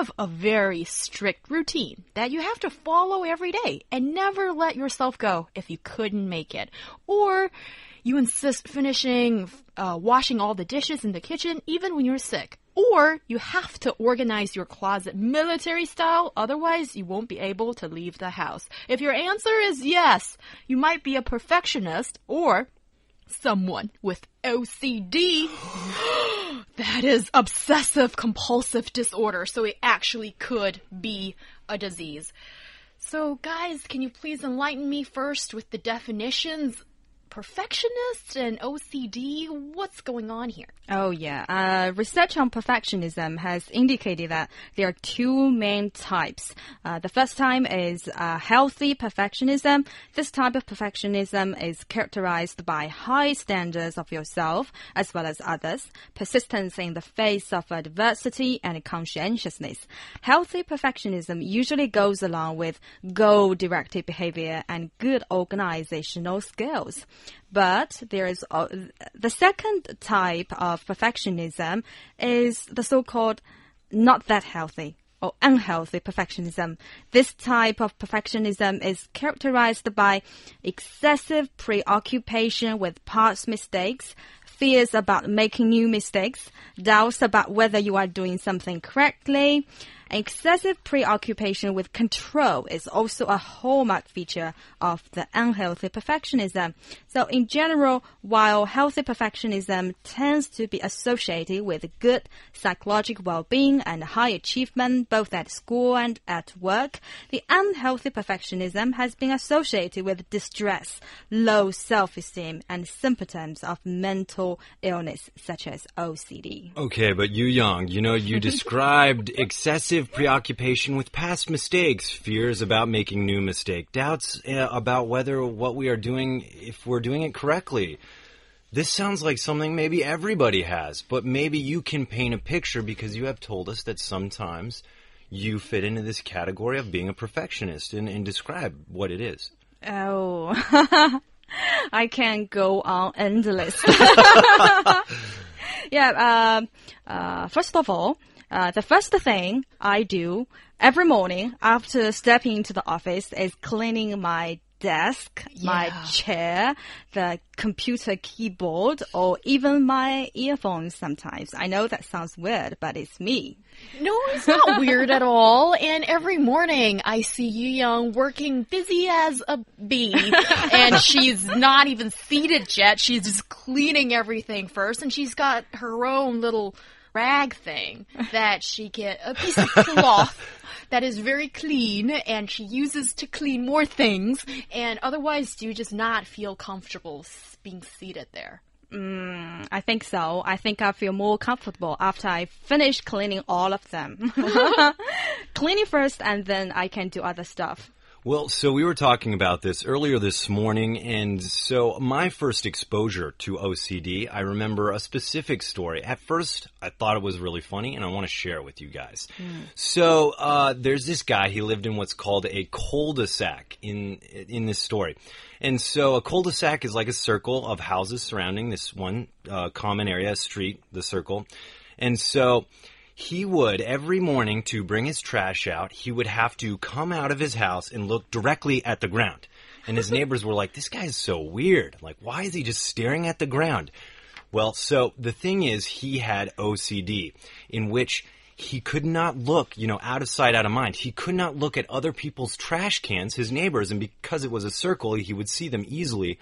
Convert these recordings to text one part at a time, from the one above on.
Have a very strict routine that you have to follow every day and never let yourself go if you couldn't make it? Or you insist finishing uh, washing all the dishes in the kitchen even when you're sick? Or you have to organize your closet military style, otherwise you won't be able to leave the house. If your answer is yes, you might be a perfectionist or someone with OCD. that is obsessive compulsive disorder, so it actually could be a disease. So, guys, can you please enlighten me first with the definitions perfectionist and OCD? What's going on here? Oh, yeah. Uh, research on perfectionism has indicated that there are two main types. Uh, the first type is uh, healthy perfectionism. This type of perfectionism is characterized by high standards of yourself as well as others, persistence in the face of adversity, and conscientiousness. Healthy perfectionism usually goes along with goal directed behavior and good organizational skills. But there is uh, the second type of perfectionism is the so-called not that healthy or unhealthy perfectionism. This type of perfectionism is characterized by excessive preoccupation with past mistakes, fears about making new mistakes, doubts about whether you are doing something correctly, Excessive preoccupation with control is also a hallmark feature of the unhealthy perfectionism. So in general, while healthy perfectionism tends to be associated with good psychological well-being and high achievement both at school and at work, the unhealthy perfectionism has been associated with distress, low self-esteem, and symptoms of mental illness such as OCD. Okay, but Yu Yang, you know, you described excessive preoccupation with past mistakes, fears about making new mistake, doubts uh, about whether what we are doing, if we're doing it correctly. This sounds like something maybe everybody has, but maybe you can paint a picture because you have told us that sometimes you fit into this category of being a perfectionist and, and describe what it is. Oh, I can go on endless. yeah, uh, uh, first of all, uh, the first thing I do every morning after stepping into the office is cleaning my desk, yeah. my chair, the computer keyboard, or even my earphones sometimes. I know that sounds weird, but it's me. No, it's not weird at all. And every morning I see Yu Yang working busy as a bee. and she's not even seated yet. She's just cleaning everything first. And she's got her own little rag thing that she get a piece of cloth that is very clean and she uses to clean more things and otherwise do you just not feel comfortable being seated there? Mm, I think so. I think I feel more comfortable after I finish cleaning all of them. cleaning first and then I can do other stuff. Well, so we were talking about this earlier this morning, and so my first exposure to OCD, I remember a specific story. At first, I thought it was really funny, and I want to share it with you guys. Mm. So, uh, there's this guy. He lived in what's called a cul-de-sac in in this story, and so a cul-de-sac is like a circle of houses surrounding this one uh, common area, street, the circle, and so he would every morning to bring his trash out, he would have to come out of his house and look directly at the ground. And his neighbors were like, this guy's so weird. Like, why is he just staring at the ground? Well, so the thing is, he had OCD, in which he could not look, you know, out of sight, out of mind. He could not look at other people's trash cans, his neighbors, and because it was a circle, he would see them easily.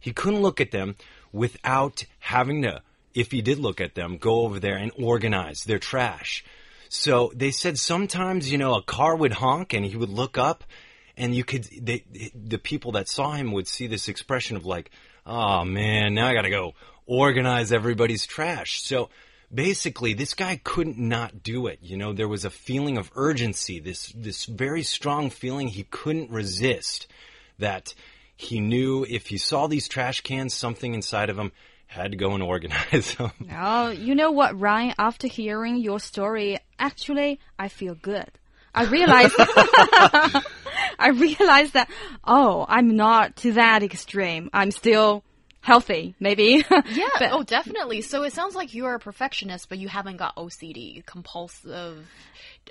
He couldn't look at them without having to if he did look at them, go over there and organize their trash. So they said sometimes, you know, a car would honk and he would look up and you could, they, the people that saw him would see this expression of like, oh man, now I gotta go organize everybody's trash. So basically this guy couldn't not do it. You know, there was a feeling of urgency, this, this very strong feeling he couldn't resist that he knew if he saw these trash cans, something inside of them had to go and organize them. Oh, you know what, Ryan? After hearing your story, actually, I feel good. I realized, I realized that, oh, I'm not to that extreme. I'm still healthy, maybe. Yeah, But- oh, definitely. So it sounds like you're a perfectionist, but you haven't got OCD, compulsive.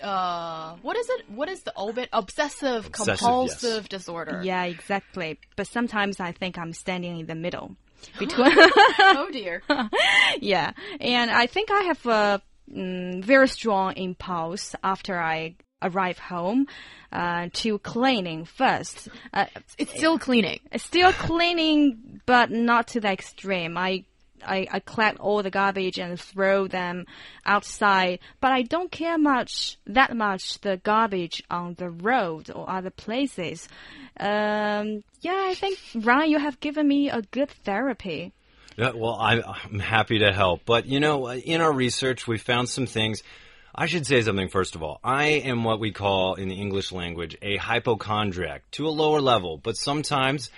Uh, what is it? What is the obit? Obsessive, Obsessive, compulsive disorder. yeah, exactly. But sometimes I think I'm standing in the middle between. oh dear. yeah, and I think I have a mm, very strong impulse after I arrive home uh, to cleaning first. Uh, It's still cleaning. still cleaning, but not to the extreme. I, I I collect all the garbage and throw them outside, but I don't care much that much the garbage on the road or other places. Um, yeah, I think Ryan, you have given me a good therapy. Yeah, well, I, I'm happy to help. But, you know, in our research, we found some things. I should say something first of all. I am what we call in the English language a hypochondriac to a lower level, but sometimes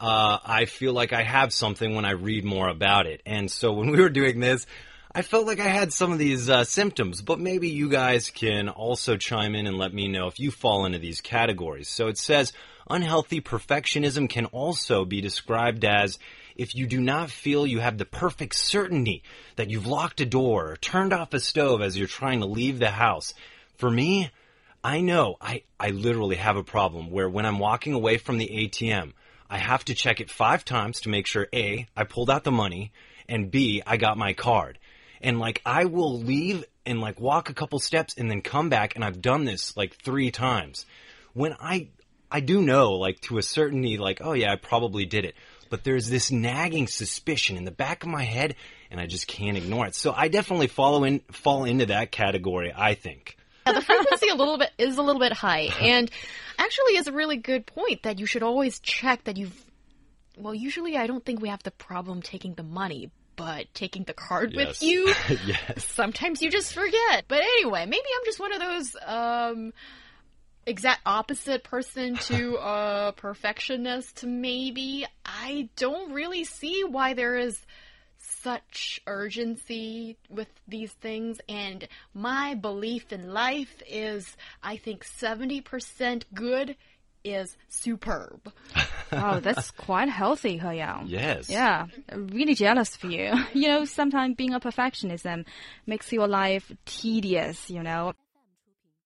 uh, I feel like I have something when I read more about it. And so when we were doing this, I felt like I had some of these uh, symptoms, but maybe you guys can also chime in and let me know if you fall into these categories. So it says unhealthy perfectionism can also be described as if you do not feel you have the perfect certainty that you've locked a door or turned off a stove as you're trying to leave the house. For me, I know I, I literally have a problem where when I'm walking away from the ATM, I have to check it five times to make sure A, I pulled out the money, and B, I got my card. And like, I will leave and like walk a couple steps and then come back, and I've done this like three times. When I, I do know, like, to a certainty, like, oh yeah, I probably did it. But there's this nagging suspicion in the back of my head, and I just can't ignore it. So I definitely follow in, fall into that category, I think. Yeah, the frequency a little bit is a little bit high, and actually is a really good point that you should always check that you've. Well, usually I don't think we have the problem taking the money, but taking the card with you. yes. Sometimes you just forget. But anyway, maybe I'm just one of those um exact opposite person to a perfectionist maybe. I don't really see why there is such urgency with these things and my belief in life is I think 70% good is superb. Oh, that's quite healthy, He Yang. Yes. Yeah, really jealous for you. You know, sometimes being a perfectionism makes your life tedious, you know.